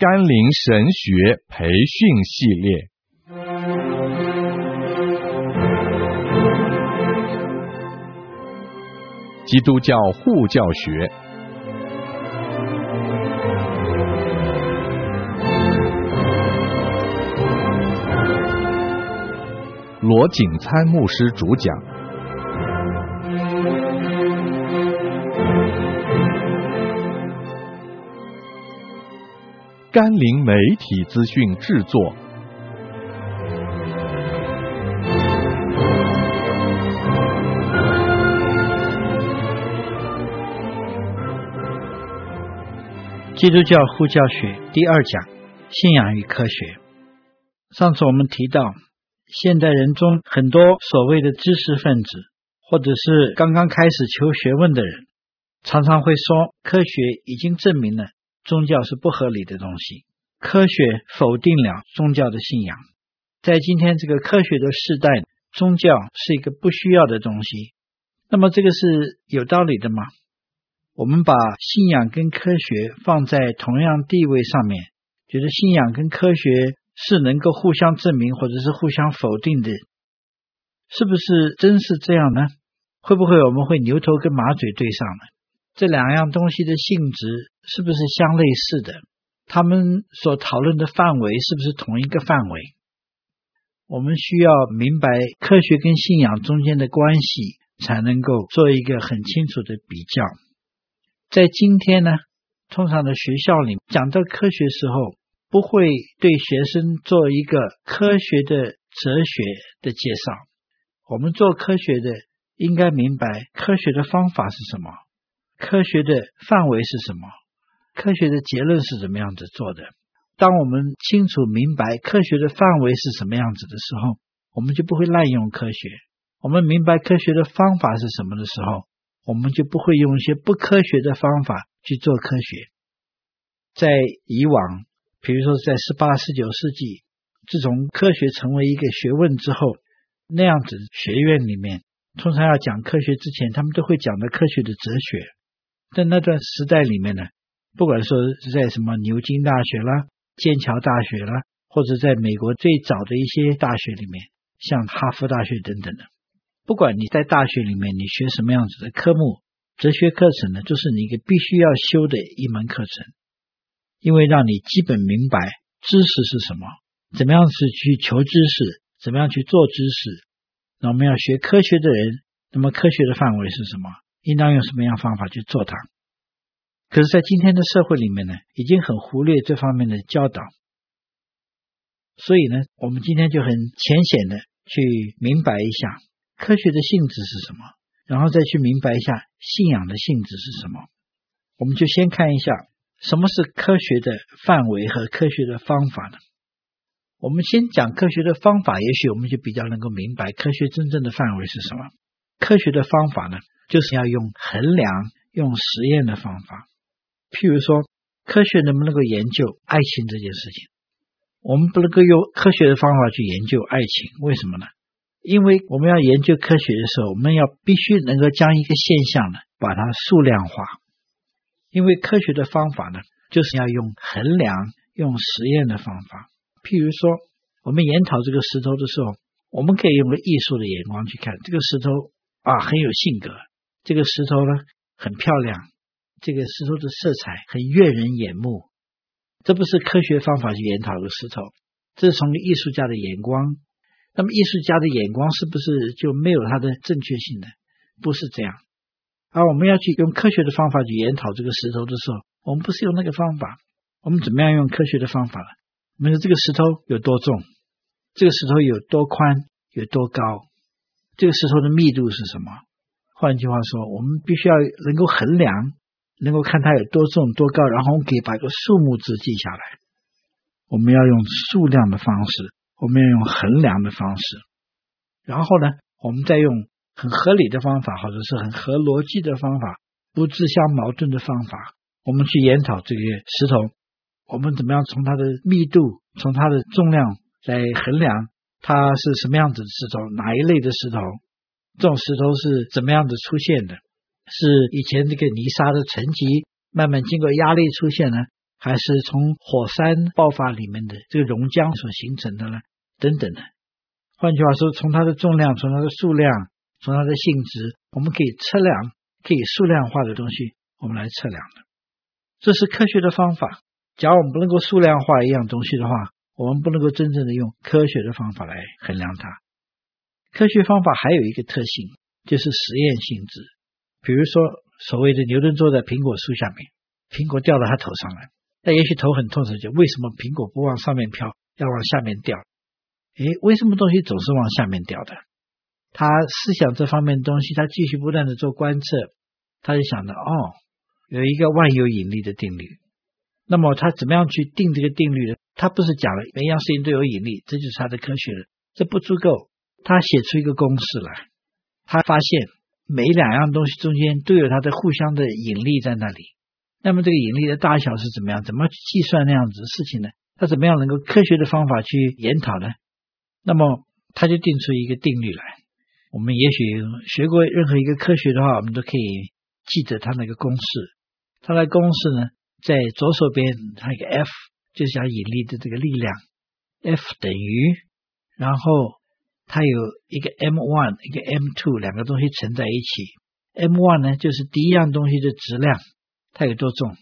甘霖神学培训系列，基督教护教学，罗景参牧师主讲。甘霖媒体资讯制作，基督教护教学第二讲：信仰与科学。上次我们提到，现代人中很多所谓的知识分子，或者是刚刚开始求学问的人，常常会说，科学已经证明了。宗教是不合理的东西，科学否定了宗教的信仰。在今天这个科学的时代，宗教是一个不需要的东西。那么这个是有道理的吗？我们把信仰跟科学放在同样地位上面，觉得信仰跟科学是能够互相证明或者是互相否定的，是不是真是这样呢？会不会我们会牛头跟马嘴对上呢？这两样东西的性质是不是相类似的？他们所讨论的范围是不是同一个范围？我们需要明白科学跟信仰中间的关系，才能够做一个很清楚的比较。在今天呢，通常的学校里讲到科学时候，不会对学生做一个科学的哲学的介绍。我们做科学的应该明白科学的方法是什么。科学的范围是什么？科学的结论是怎么样子做的？当我们清楚明白科学的范围是什么样子的时候，我们就不会滥用科学。我们明白科学的方法是什么的时候，我们就不会用一些不科学的方法去做科学。在以往，比如说在十八、十九世纪，自从科学成为一个学问之后，那样子学院里面通常要讲科学之前，他们都会讲的科学的哲学。在那段时代里面呢，不管说是在什么牛津大学啦、剑桥大学啦，或者在美国最早的一些大学里面，像哈佛大学等等的，不管你在大学里面你学什么样子的科目，哲学课程呢，就是你一个必须要修的一门课程，因为让你基本明白知识是什么，怎么样子去求知识，怎么样去做知识。那我们要学科学的人，那么科学的范围是什么？应当用什么样方法去做它？可是，在今天的社会里面呢，已经很忽略这方面的教导。所以呢，我们今天就很浅显的去明白一下科学的性质是什么，然后再去明白一下信仰的性质是什么。我们就先看一下什么是科学的范围和科学的方法呢？我们先讲科学的方法，也许我们就比较能够明白科学真正的范围是什么。科学的方法呢？就是要用衡量、用实验的方法。譬如说，科学能不能够研究爱情这件事情？我们不能够用科学的方法去研究爱情，为什么呢？因为我们要研究科学的时候，我们要必须能够将一个现象呢，把它数量化。因为科学的方法呢，就是要用衡量、用实验的方法。譬如说，我们研讨这个石头的时候，我们可以用个艺术的眼光去看这个石头啊，很有性格。这个石头呢，很漂亮，这个石头的色彩很悦人眼目。这不是科学方法去研讨的石头，这是从艺术家的眼光。那么艺术家的眼光是不是就没有它的正确性呢？不是这样。而我们要去用科学的方法去研讨这个石头的时候，我们不是用那个方法。我们怎么样用科学的方法呢？我们说这个石头有多重？这个石头有多宽？有多高？这个石头的密度是什么？换句话说，我们必须要能够衡量，能够看它有多重多高，然后我们可以把一个数目字记下来。我们要用数量的方式，我们要用衡量的方式，然后呢，我们再用很合理的方法，或者是很合逻辑的方法，不自相矛盾的方法，我们去研讨这个石头，我们怎么样从它的密度，从它的重量来衡量它是什么样子的石头，哪一类的石头。这种石头是怎么样子出现的？是以前这个泥沙的沉积慢慢经过压力出现呢，还是从火山爆发里面的这个熔浆所形成的呢？等等的。换句话说，从它的重量、从它的数量、从它的性质，我们可以测量、可以数量化的东西，我们来测量的。这是科学的方法。假如我们不能够数量化一样东西的话，我们不能够真正的用科学的方法来衡量它。科学方法还有一个特性，就是实验性质。比如说，所谓的牛顿坐在苹果树下面，苹果掉到他头上来，他也许头很痛，就为什么苹果不往上面飘，要往下面掉？诶，为什么东西总是往下面掉的？他思想这方面的东西，他继续不断的做观测，他就想到，哦，有一个万有引力的定律。那么他怎么样去定这个定律呢？他不是讲了每样事情都有引力，这就是他的科学了。这不足够，他写出一个公式来。他发现每两样东西中间都有它的互相的引力在那里。那么这个引力的大小是怎么样？怎么去计算那样子的事情呢？他怎么样能够科学的方法去研讨呢？那么他就定出一个定律来。我们也许学过任何一个科学的话，我们都可以记得他那个公式。他的公式呢？在左手边，它一个 F 就是讲引力的这个力量，F 等于，然后它有一个 m1，一个 m2，两个东西乘在一起。m1 呢，就是第一样东西的质量，它有多重，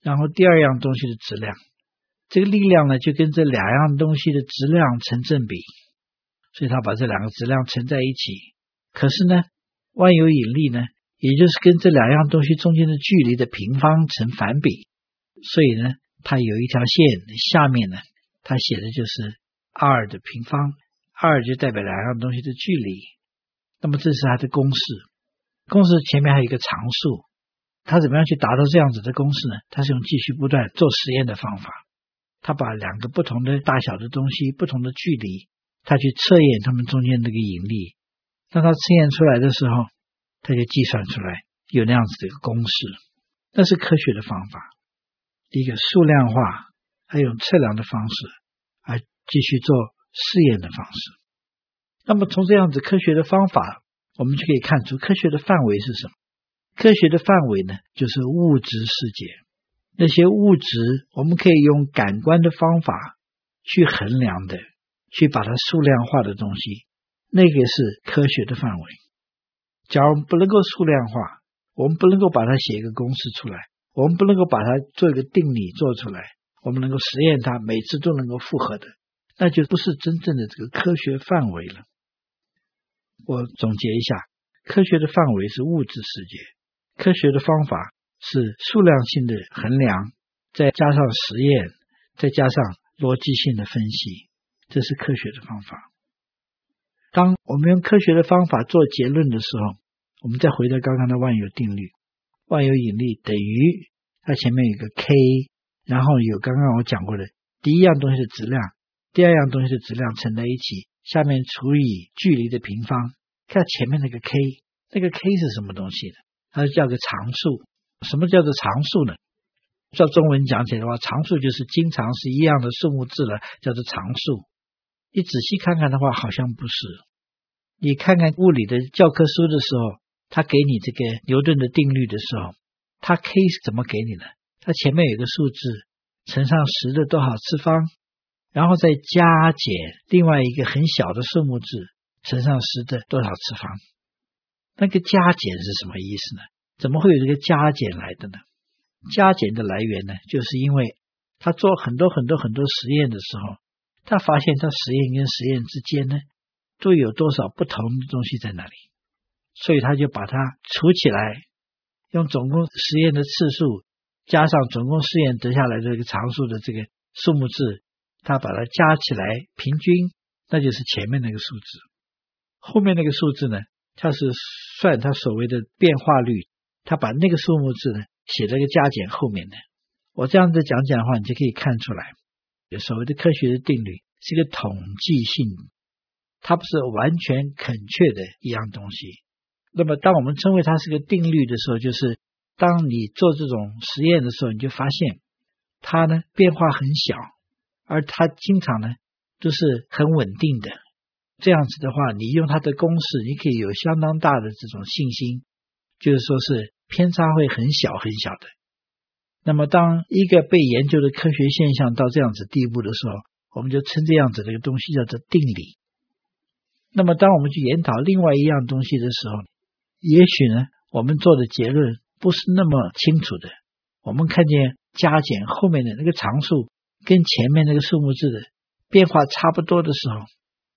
然后第二样东西的质量，这个力量呢，就跟这两样东西的质量成正比，所以它把这两个质量乘在一起。可是呢，万有引力呢？也就是跟这两样东西中间的距离的平方成反比，所以呢，它有一条线下面呢，它写的就是 r 的平方二就代表两样东西的距离。那么这是它的公式，公式前面还有一个常数。它怎么样去达到这样子的公式呢？它是用继续不断做实验的方法，它把两个不同的大小的东西、不同的距离，它去测验它们中间这个引力。当它测验出来的时候，他就计算出来有那样子的一个公式，那是科学的方法。一个数量化，还有测量的方式，还继续做试验的方式。那么从这样子科学的方法，我们就可以看出科学的范围是什么？科学的范围呢，就是物质世界。那些物质，我们可以用感官的方法去衡量的，去把它数量化的东西，那个是科学的范围。假如不能够数量化，我们不能够把它写一个公式出来，我们不能够把它做一个定理做出来，我们能够实验它，每次都能够复合的，那就不是真正的这个科学范围了。我总结一下，科学的范围是物质世界，科学的方法是数量性的衡量，再加上实验，再加上逻辑性的分析，这是科学的方法。当我们用科学的方法做结论的时候，我们再回到刚刚的万有定律，万有引力等于它前面有个 k，然后有刚刚我讲过的第一样东西的质量，第二样东西的质量乘在一起，下面除以距离的平方，看前面那个 k，那个 k 是什么东西呢？它是叫个常数。什么叫做常数呢？照中文讲起来的话，常数就是经常是一样的数目字了，叫做常数。你仔细看看的话，好像不是。你看看物理的教科书的时候，他给你这个牛顿的定律的时候，他 k 是怎么给你的？他前面有个数字，乘上十的多少次方，然后再加减另外一个很小的数目字，乘上十的多少次方。那个加减是什么意思呢？怎么会有这个加减来的呢？加减的来源呢，就是因为他做很多很多很多实验的时候。他发现，他实验跟实验之间呢，都有多少不同的东西在那里，所以他就把它除起来，用总共实验的次数加上总共试验得下来的这个常数的这个数目字，他把它加起来平均，那就是前面那个数字。后面那个数字呢，他是算他所谓的变化率，他把那个数目字呢写在个加减后面的。我这样子讲讲的话，你就可以看出来。所谓的科学的定律是一个统计性，它不是完全准确的一样东西。那么，当我们称为它是个定律的时候，就是当你做这种实验的时候，你就发现它呢变化很小，而它经常呢都是很稳定的。这样子的话，你用它的公式，你可以有相当大的这种信心，就是说是偏差会很小很小的。那么，当一个被研究的科学现象到这样子地步的时候，我们就称这样子的一个东西叫做定理。那么，当我们去研讨另外一样东西的时候，也许呢，我们做的结论不是那么清楚的。我们看见加减后面的那个常数跟前面那个数目字的变化差不多的时候，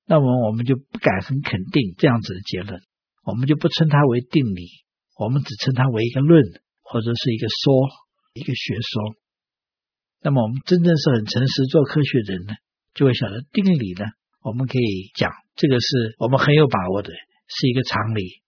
那么我们就不敢很肯定这样子的结论，我们就不称它为定理，我们只称它为一个论或者是一个说，一个学说。那么我们真正是很诚实做科学的人呢，就会晓得定理呢，我们可以讲这个是我们很有把握的，是一个常理。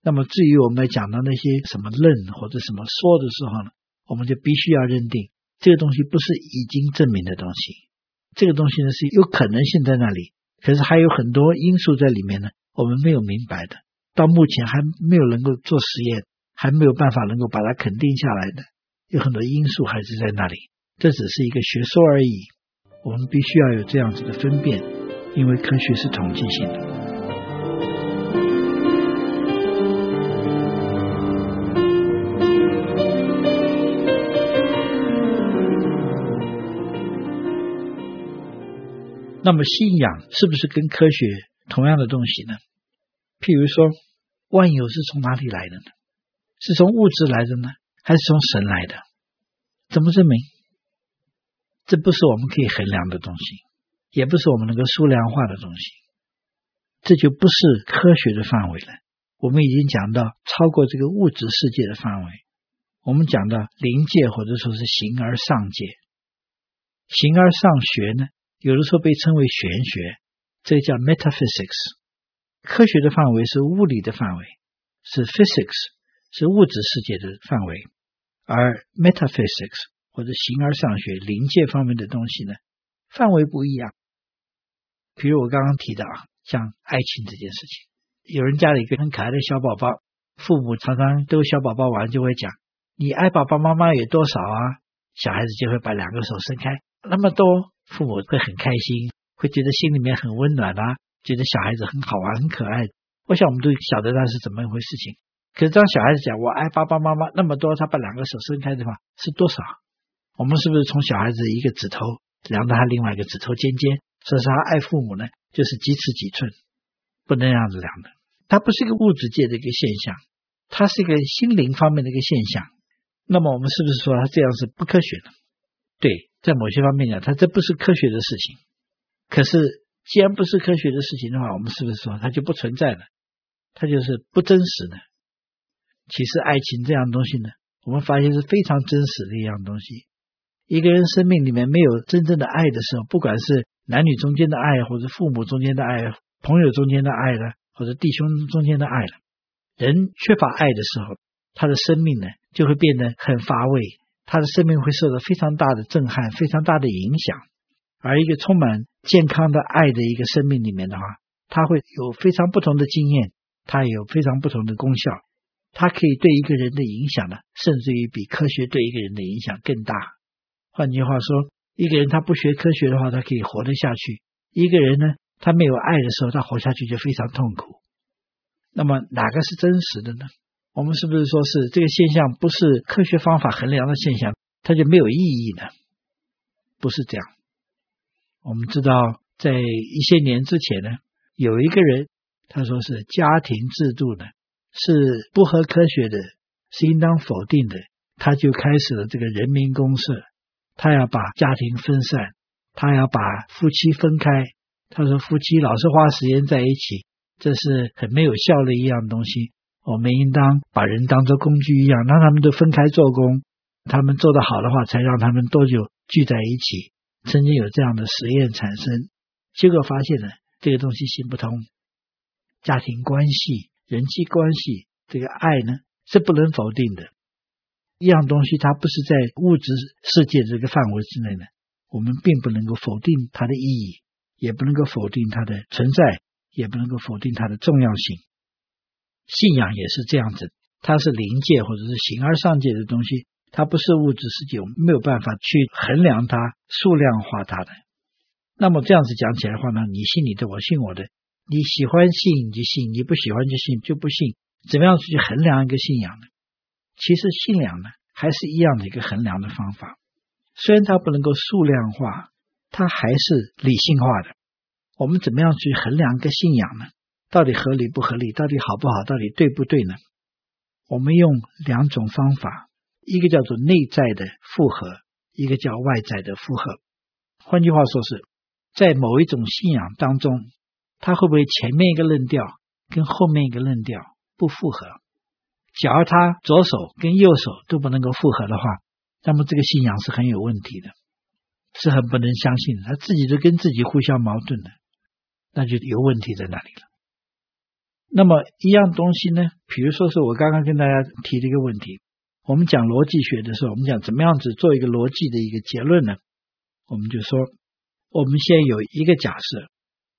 那么至于我们要讲到那些什么论或者什么说的时候呢，我们就必须要认定这个东西不是已经证明的东西，这个东西呢是有可能性在那里。可是还有很多因素在里面呢，我们没有明白的，到目前还没有能够做实验，还没有办法能够把它肯定下来的，有很多因素还是在那里。这只是一个学说而已，我们必须要有这样子的分辨，因为科学是统计性的。那么信仰是不是跟科学同样的东西呢？譬如说，万有是从哪里来的呢？是从物质来的呢，还是从神来的？怎么证明？这不是我们可以衡量的东西，也不是我们能够数量化的东西，这就不是科学的范围了。我们已经讲到超过这个物质世界的范围，我们讲到灵界或者说是形而上界，形而上学呢？有的时候被称为玄学，这叫 metaphysics。科学的范围是物理的范围，是 physics，是物质世界的范围，而 metaphysics 或者形而上学灵界方面的东西呢，范围不一样。比如我刚刚提到啊，像爱情这件事情，有人家里一个很可爱的小宝宝，父母常常逗小宝宝玩，就会讲：“你爱爸爸妈妈有多少啊？”小孩子就会把两个手伸开，那么多。父母会很开心，会觉得心里面很温暖啊，觉得小孩子很好玩、很可爱。我想我们都晓得那是怎么一回事情。可是当小孩子讲“我爱爸爸妈妈”那么多，他把两个手伸开的话是多少？我们是不是从小孩子一个指头量到他另外一个指头尖尖？所以说他爱父母呢，就是几尺几寸，不能这样子量的。它不是一个物质界的一个现象，它是一个心灵方面的一个现象。那么我们是不是说他这样是不科学的？对。在某些方面讲，它这不是科学的事情。可是，既然不是科学的事情的话，我们是不是说它就不存在了？它就是不真实的。其实，爱情这样东西呢，我们发现是非常真实的一样东西。一个人生命里面没有真正的爱的时候，不管是男女中间的爱，或者父母中间的爱，朋友中间的爱了，或者弟兄中间的爱了，人缺乏爱的时候，他的生命呢就会变得很乏味。他的生命会受到非常大的震撼，非常大的影响。而一个充满健康的爱的一个生命里面的话，他会有非常不同的经验，他有非常不同的功效。他可以对一个人的影响呢，甚至于比科学对一个人的影响更大。换句话说，一个人他不学科学的话，他可以活得下去；一个人呢，他没有爱的时候，他活下去就非常痛苦。那么哪个是真实的呢？我们是不是说是这个现象不是科学方法衡量的现象，它就没有意义呢？不是这样。我们知道，在一些年之前呢，有一个人他说是家庭制度呢是不合科学的，是应当否定的。他就开始了这个人民公社，他要把家庭分散，他要把夫妻分开。他说夫妻老是花时间在一起，这是很没有效的一样东西。我们应当把人当作工具一样，让他们都分开做工。他们做得好的话，才让他们多久聚在一起。曾经有这样的实验产生，结果发现呢，这个东西行不通。家庭关系、人际关系，这个爱呢，是不能否定的。一样东西，它不是在物质世界这个范围之内呢，我们并不能够否定它的意义，也不能够否定它的存在，也不能够否定它的重要性。信仰也是这样子，它是灵界或者是形而上界的东西，它不是物质世界，我们没有办法去衡量它、数量化它的。那么这样子讲起来的话呢，你信你的，我信我的，你喜欢信你就信，你不喜欢就信就不信，怎么样去衡量一个信仰呢？其实信仰呢还是一样的一个衡量的方法。虽然它不能够数量化，它还是理性化的。我们怎么样去衡量一个信仰呢？到底合理不合理？到底好不好？到底对不对呢？我们用两种方法，一个叫做内在的复合，一个叫外在的复合。换句话说是，在某一种信仰当中，它会不会前面一个论调跟后面一个论调不符合？假如它左手跟右手都不能够复合的话，那么这个信仰是很有问题的，是很不能相信的。他自己都跟自己互相矛盾的，那就有问题在哪里了？那么一样东西呢？比如说是我刚刚跟大家提的一个问题，我们讲逻辑学的时候，我们讲怎么样子做一个逻辑的一个结论呢？我们就说，我们先有一个假设，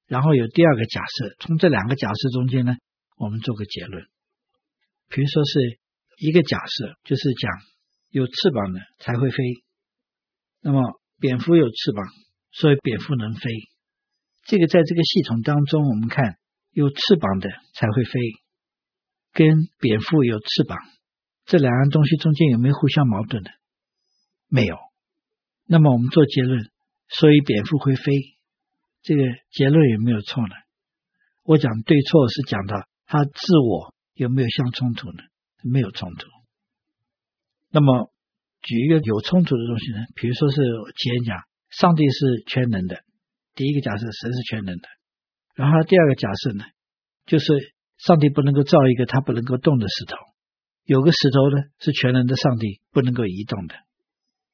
然后有第二个假设，从这两个假设中间呢，我们做个结论。比如说是一个假设，就是讲有翅膀的才会飞，那么蝙蝠有翅膀，所以蝙蝠能飞。这个在这个系统当中，我们看。有翅膀的才会飞，跟蝙蝠有翅膀这两样东西中间有没有互相矛盾的？没有。那么我们做结论，所以蝙蝠会飞，这个结论有没有错呢？我讲对错是讲到它自我有没有相冲突呢？没有冲突。那么举一个有冲突的东西呢？比如说是前讲，上帝是全能的，第一个假设神是全能的。然后第二个假设呢，就是上帝不能够造一个他不能够动的石头，有个石头呢是全能的上帝不能够移动的。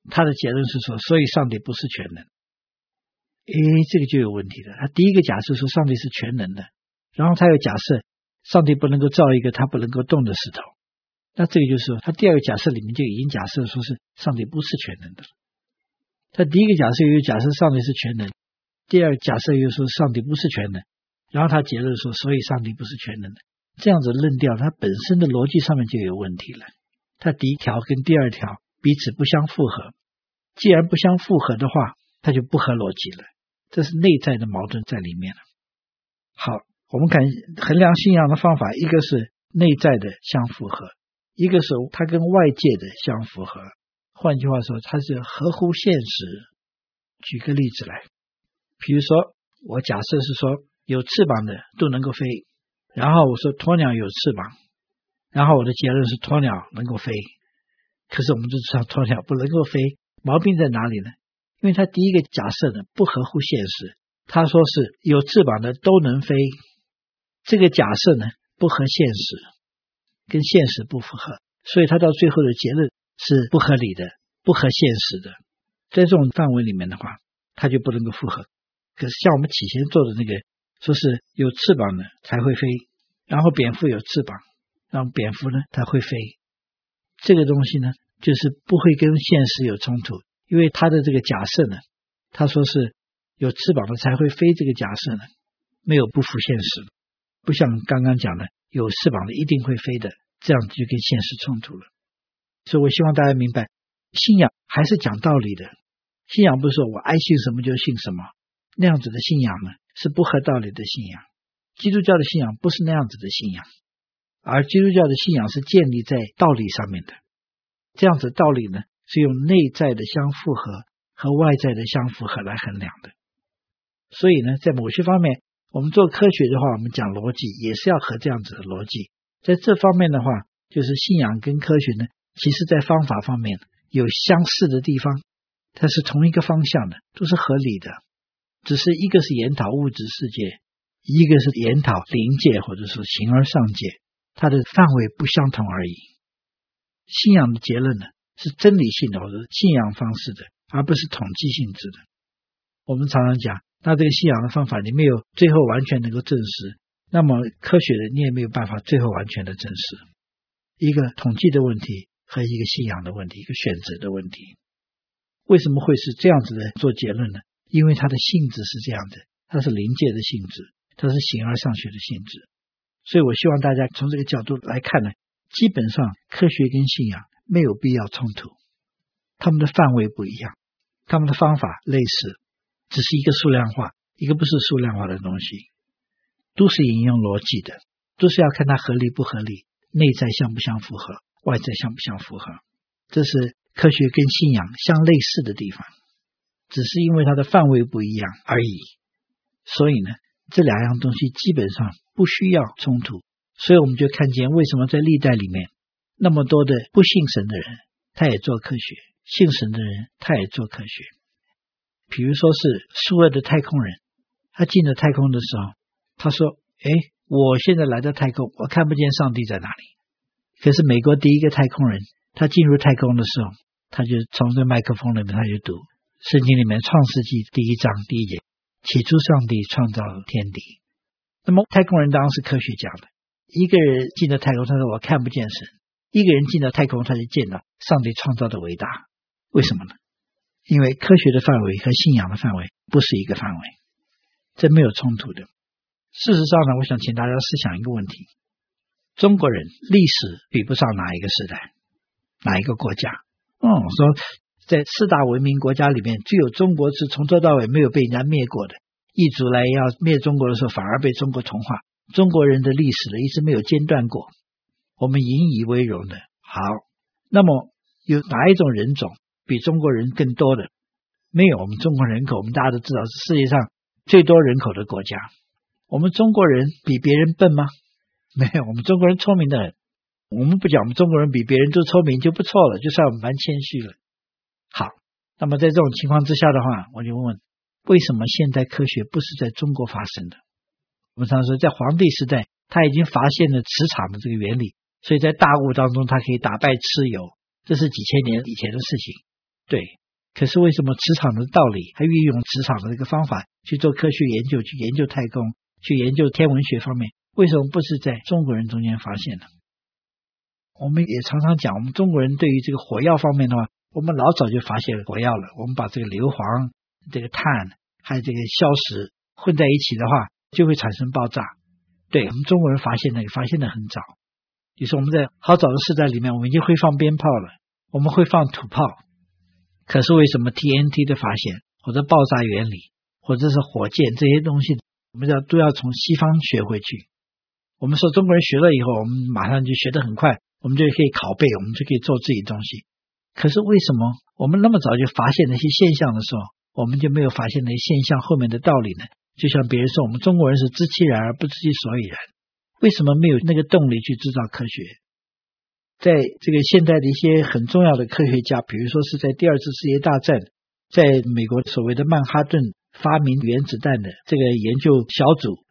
他的结论是说，所以上帝不是全能。诶，这个就有问题了。他第一个假设说上帝是全能的，然后他又假设上帝不能够造一个他不能够动的石头，那这个就是说他第二个假设里面就已经假设说是上帝不是全能的。他第一个假设又假设上帝是全能。第二假设又说上帝不是全能，然后他结论说，所以上帝不是全能的，这样子论调，它本身的逻辑上面就有问题了。它第一条跟第二条彼此不相符合，既然不相符合的话，它就不合逻辑了，这是内在的矛盾在里面了。好，我们看衡量信仰的方法，一个是内在的相符合，一个是它跟外界的相符合。换句话说，它是合乎现实。举个例子来。比如说，我假设是说有翅膀的都能够飞，然后我说鸵鸟有翅膀，然后我的结论是鸵鸟能够飞。可是我们都知道鸵鸟不能够飞，毛病在哪里呢？因为它第一个假设呢不合乎现实，他说是有翅膀的都能飞，这个假设呢不合现实，跟现实不符合，所以他到最后的结论是不合理的、不合现实的。在这种范围里面的话，它就不能够符合。可是像我们起先做的那个，说是有翅膀的才会飞，然后蝙蝠有翅膀，让蝙蝠呢它会飞，这个东西呢就是不会跟现实有冲突，因为它的这个假设呢，他说是有翅膀的才会飞，这个假设呢没有不符现实，不像刚刚讲的有翅膀的一定会飞的，这样就跟现实冲突了。所以我希望大家明白，信仰还是讲道理的，信仰不是说我爱信什么就信什么。那样子的信仰呢，是不合道理的信仰。基督教的信仰不是那样子的信仰，而基督教的信仰是建立在道理上面的。这样子道理呢，是用内在的相符合和外在的相符合来衡量的。所以呢，在某些方面，我们做科学的话，我们讲逻辑也是要和这样子的逻辑。在这方面的话，就是信仰跟科学呢，其实在方法方面有相似的地方，它是同一个方向的，都是合理的。只是一个是研讨物质世界，一个是研讨灵界或者是形而上界，它的范围不相同而已。信仰的结论呢，是真理性的或者信仰方式的，而不是统计性质的。我们常常讲，那这个信仰的方法你没有最后完全能够证实，那么科学的你也没有办法最后完全的证实。一个统计的问题和一个信仰的问题，一个选择的问题，为什么会是这样子的做结论呢？因为它的性质是这样的，它是临界的性质，它是形而上学的性质，所以我希望大家从这个角度来看呢，基本上科学跟信仰没有必要冲突，他们的范围不一样，他们的方法类似，只是一个数量化，一个不是数量化的东西，都是引用逻辑的，都是要看它合理不合理，内在相不相符合，外在相不相符合。这是科学跟信仰相类似的地方，只是因为它的范围不一样而已。所以呢，这两样东西基本上不需要冲突。所以我们就看见为什么在历代里面那么多的不信神的人，他也做科学；信神的人，他也做科学。比如说是苏俄的太空人，他进了太空的时候，他说：“哎，我现在来到太空，我看不见上帝在哪里。”可是美国第一个太空人，他进入太空的时候，他就从这麦克风里面他就读圣经里面创世纪第一章第一节：“起初上帝创造天地。”那么太空人当然是科学家的。一个人进了太空，他说：“我看不见神。”一个人进了太空，他就见到上帝创造的伟大。为什么呢？因为科学的范围和信仰的范围不是一个范围，这没有冲突的。事实上呢，我想请大家思想一个问题：中国人历史比不上哪一个时代，哪一个国家？嗯，说在四大文明国家里面，只有中国是从头到尾没有被人家灭过的。异族来要灭中国的时候，反而被中国同化。中国人的历史呢，一直没有间断过，我们引以为荣的。好，那么有哪一种人种？比中国人更多的没有，我们中国人口，我们大家都知道是世界上最多人口的国家。我们中国人比别人笨吗？没有，我们中国人聪明的很。我们不讲我们中国人比别人都聪明就不错了，就算我们蛮谦虚了。好，那么在这种情况之下的话，我就问问，为什么现代科学不是在中国发生的？我们常说，在黄帝时代，他已经发现了磁场的这个原理，所以在大雾当中，他可以打败蚩尤，这是几千年以前的事情。对，可是为什么磁场的道理，还运用磁场的这个方法去做科学研究，去研究太空，去研究天文学方面，为什么不是在中国人中间发现呢？我们也常常讲，我们中国人对于这个火药方面的话，我们老早就发现火药了。我们把这个硫磺、这个碳还有这个硝石混在一起的话，就会产生爆炸。对，我们中国人发现那个发现的很早，就是我们在好早的时代里面，我们已经会放鞭炮了，我们会放土炮。可是为什么 TNT 的发现，或者爆炸原理，或者是火箭这些东西，我们要都要从西方学回去。我们说中国人学了以后，我们马上就学得很快，我们就可以拷贝，我们就可以做自己东西。可是为什么我们那么早就发现那些现象的时候，我们就没有发现那些现象后面的道理呢？就像别人说，我们中国人是知其然而不知其所以然，为什么没有那个动力去制造科学？在这个现代的一些很重要的科学家，比如说是在第二次世界大战，在美国所谓的曼哈顿发明原子弹的这个研究小组，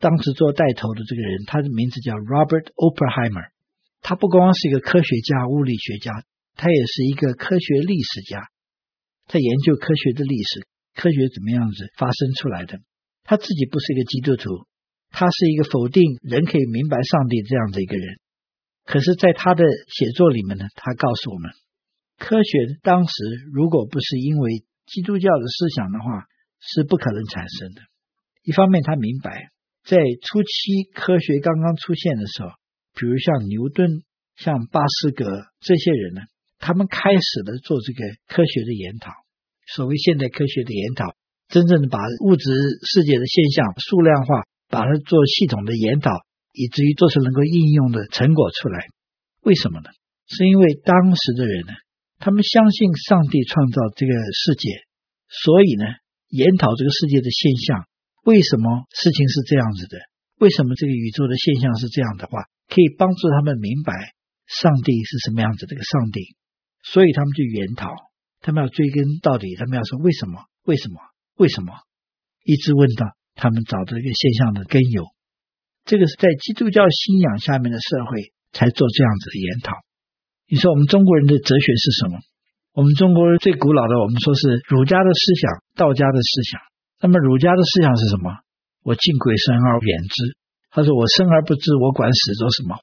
当时做带头的这个人，他的名字叫 Robert Oppenheimer。他不光是一个科学家、物理学家，他也是一个科学历史家。他研究科学的历史，科学怎么样子发生出来的。他自己不是一个基督徒，他是一个否定人可以明白上帝这样的一个人。可是，在他的写作里面呢，他告诉我们，科学当时如果不是因为基督教的思想的话，是不可能产生的。一方面，他明白，在初期科学刚刚出现的时候，比如像牛顿、像巴斯格这些人呢，他们开始了做这个科学的研讨，所谓现代科学的研讨，真正的把物质世界的现象数量化，把它做系统的研讨。以至于做出能够应用的成果出来，为什么呢？是因为当时的人呢，他们相信上帝创造这个世界，所以呢，研讨这个世界的现象，为什么事情是这样子的？为什么这个宇宙的现象是这样的话，可以帮助他们明白上帝是什么样子的一个上帝，所以他们就研讨，他们要追根到底，他们要说为什么？为什么？为什么？一直问到他们找到一个现象的根由。这个是在基督教信仰下面的社会才做这样子的研讨。你说我们中国人的哲学是什么？我们中国人最古老的，我们说是儒家的思想、道家的思想。那么儒家的思想是什么？我敬鬼神而远之。他说我生而不知，我管死做什么？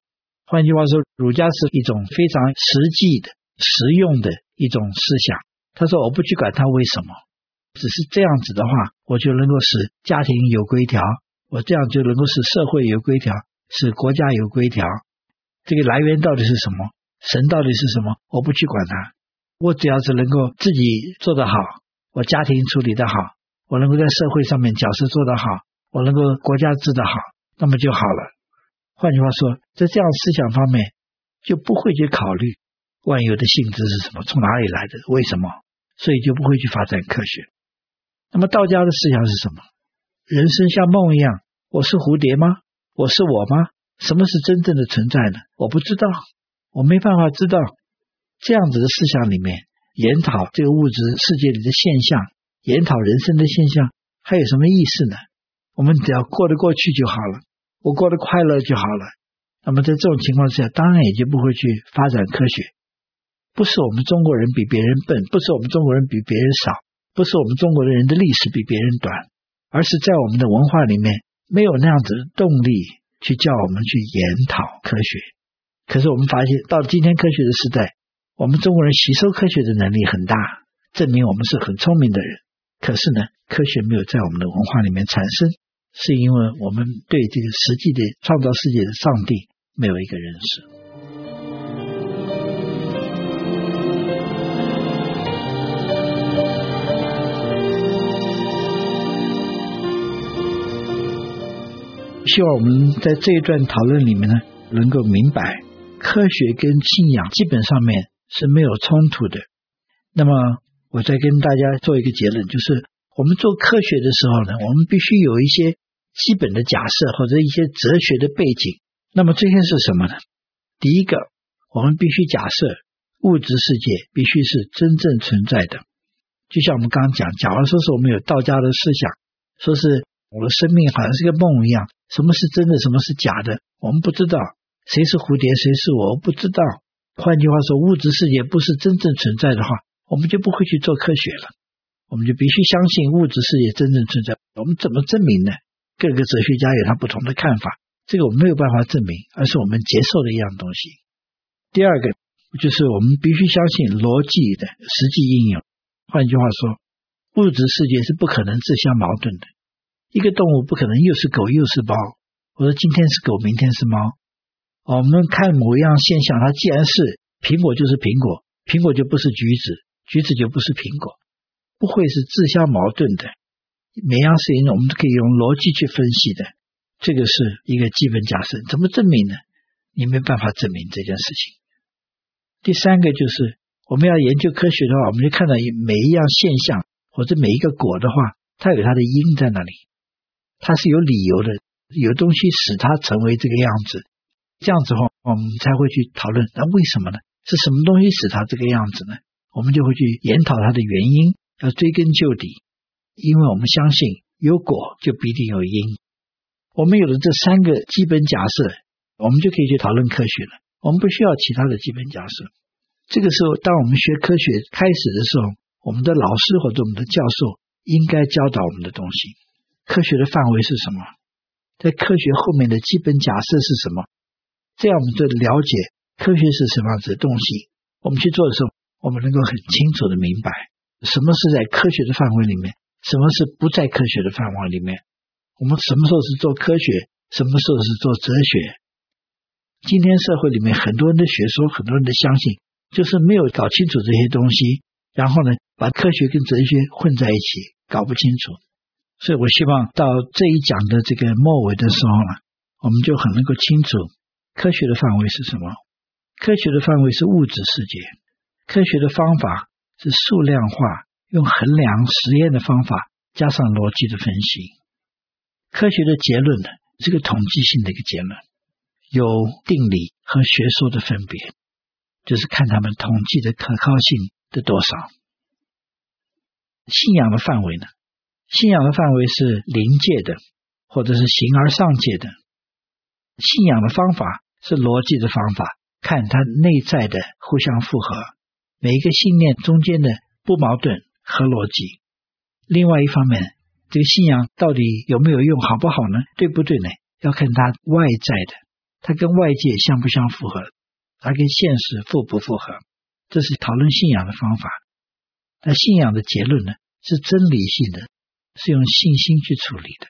换句话说，儒家是一种非常实际的、实用的一种思想。他说我不去管他为什么，只是这样子的话，我就能够使家庭有规条。我这样就能够使社会有规条，使国家有规条。这个来源到底是什么？神到底是什么？我不去管它，我只要是能够自己做得好，我家庭处理得好，我能够在社会上面角色做得好，我能够国家治得好，那么就好了。换句话说，在这样思想方面，就不会去考虑万有的性质是什么？从哪里来的？为什么？所以就不会去发展科学。那么道家的思想是什么？人生像梦一样，我是蝴蝶吗？我是我吗？什么是真正的存在呢？我不知道，我没办法知道。这样子的思想里面，研讨这个物质世界里的现象，研讨人生的现象，还有什么意思呢？我们只要过得过去就好了，我过得快乐就好了。那么在这种情况之下，当然也就不会去发展科学。不是我们中国人比别人笨，不是我们中国人比别人少，不是我们中国的人的历史比别人短，而是在我们的文化里面没有那样子的动力去叫我们去研讨科学。可是我们发现，到今天科学的时代，我们中国人吸收科学的能力很大，证明我们是很聪明的人。可是呢，科学没有在我们的文化里面产生，是因为我们对这个实际的创造世界的上帝没有一个认识。希望我们在这一段讨论里面呢，能够明白科学跟信仰基本上面是没有冲突的。那么，我再跟大家做一个结论，就是我们做科学的时候呢，我们必须有一些基本的假设或者一些哲学的背景。那么这些是什么呢？第一个，我们必须假设物质世界必须是真正存在的。就像我们刚刚讲，假如说是我们有道家的思想，说是。我的生命好像是个梦一样，什么是真的，什么是假的，我们不知道。谁是蝴蝶，谁是我，我不知道。换句话说，物质世界不是真正存在的话，我们就不会去做科学了。我们就必须相信物质世界真正存在。我们怎么证明呢？各个哲学家有他不同的看法，这个我们没有办法证明，而是我们接受的一样东西。第二个就是我们必须相信逻辑的实际应用。换句话说，物质世界是不可能自相矛盾的。一个动物不可能又是狗又是猫。我说今天是狗，明天是猫。我们看某一样现象，它既然是苹果就是苹果，苹果就不是橘子，橘子就不是苹果，不会是自相矛盾的。每样事情我们都可以用逻辑去分析的，这个是一个基本假设。怎么证明呢？你没办法证明这件事情。第三个就是我们要研究科学的话，我们就看到每一样现象或者每一个果的话，它有它的因在那里。它是有理由的，有东西使它成为这个样子，这样子的话，我们才会去讨论。那为什么呢？是什么东西使它这个样子呢？我们就会去研讨它的原因，要追根究底。因为我们相信有果就必定有因。我们有了这三个基本假设，我们就可以去讨论科学了。我们不需要其他的基本假设。这个时候，当我们学科学开始的时候，我们的老师或者我们的教授应该教导我们的东西。科学的范围是什么？在科学后面的基本假设是什么？这样我们就了解科学是什么样子的东西。我们去做的时候，我们能够很清楚的明白什么是在科学的范围里面，什么是不在科学的范围里面。我们什么时候是做科学，什么时候是做哲学？今天社会里面很多人的学说，很多人的相信，就是没有搞清楚这些东西，然后呢，把科学跟哲学混在一起，搞不清楚。所以我希望到这一讲的这个末尾的时候呢，我们就很能够清楚科学的范围是什么。科学的范围是物质世界，科学的方法是数量化，用衡量实验的方法加上逻辑的分析。科学的结论呢，是个统计性的一个结论，有定理和学说的分别，就是看他们统计的可靠性的多少。信仰的范围呢？信仰的范围是灵界的，或者是形而上界的。信仰的方法是逻辑的方法，看它内在的互相符合，每一个信念中间的不矛盾和逻辑。另外一方面，这个信仰到底有没有用，好不好呢？对不对呢？要看它外在的，它跟外界相不相符合，它跟现实符不符合。这是讨论信仰的方法。那信仰的结论呢？是真理性的。是用信心去处理的。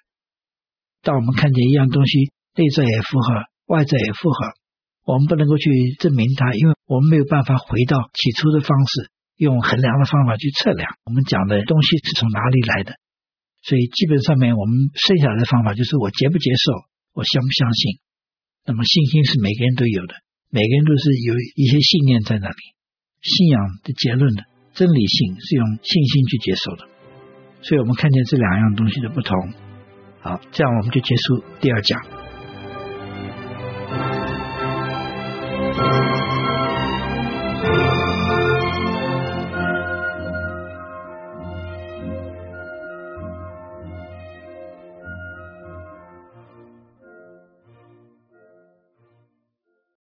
当我们看见一样东西，内在也符合，外在也符合，我们不能够去证明它，因为我们没有办法回到起初的方式，用衡量的方法去测量我们讲的东西是从哪里来的。所以基本上面，我们剩下的方法就是我接不接受，我相不相信。那么信心是每个人都有的，每个人都是有一些信念在那里。信仰的结论的真理性是用信心去接受的。所以我们看见这两样东西的不同。好，这样我们就结束第二讲。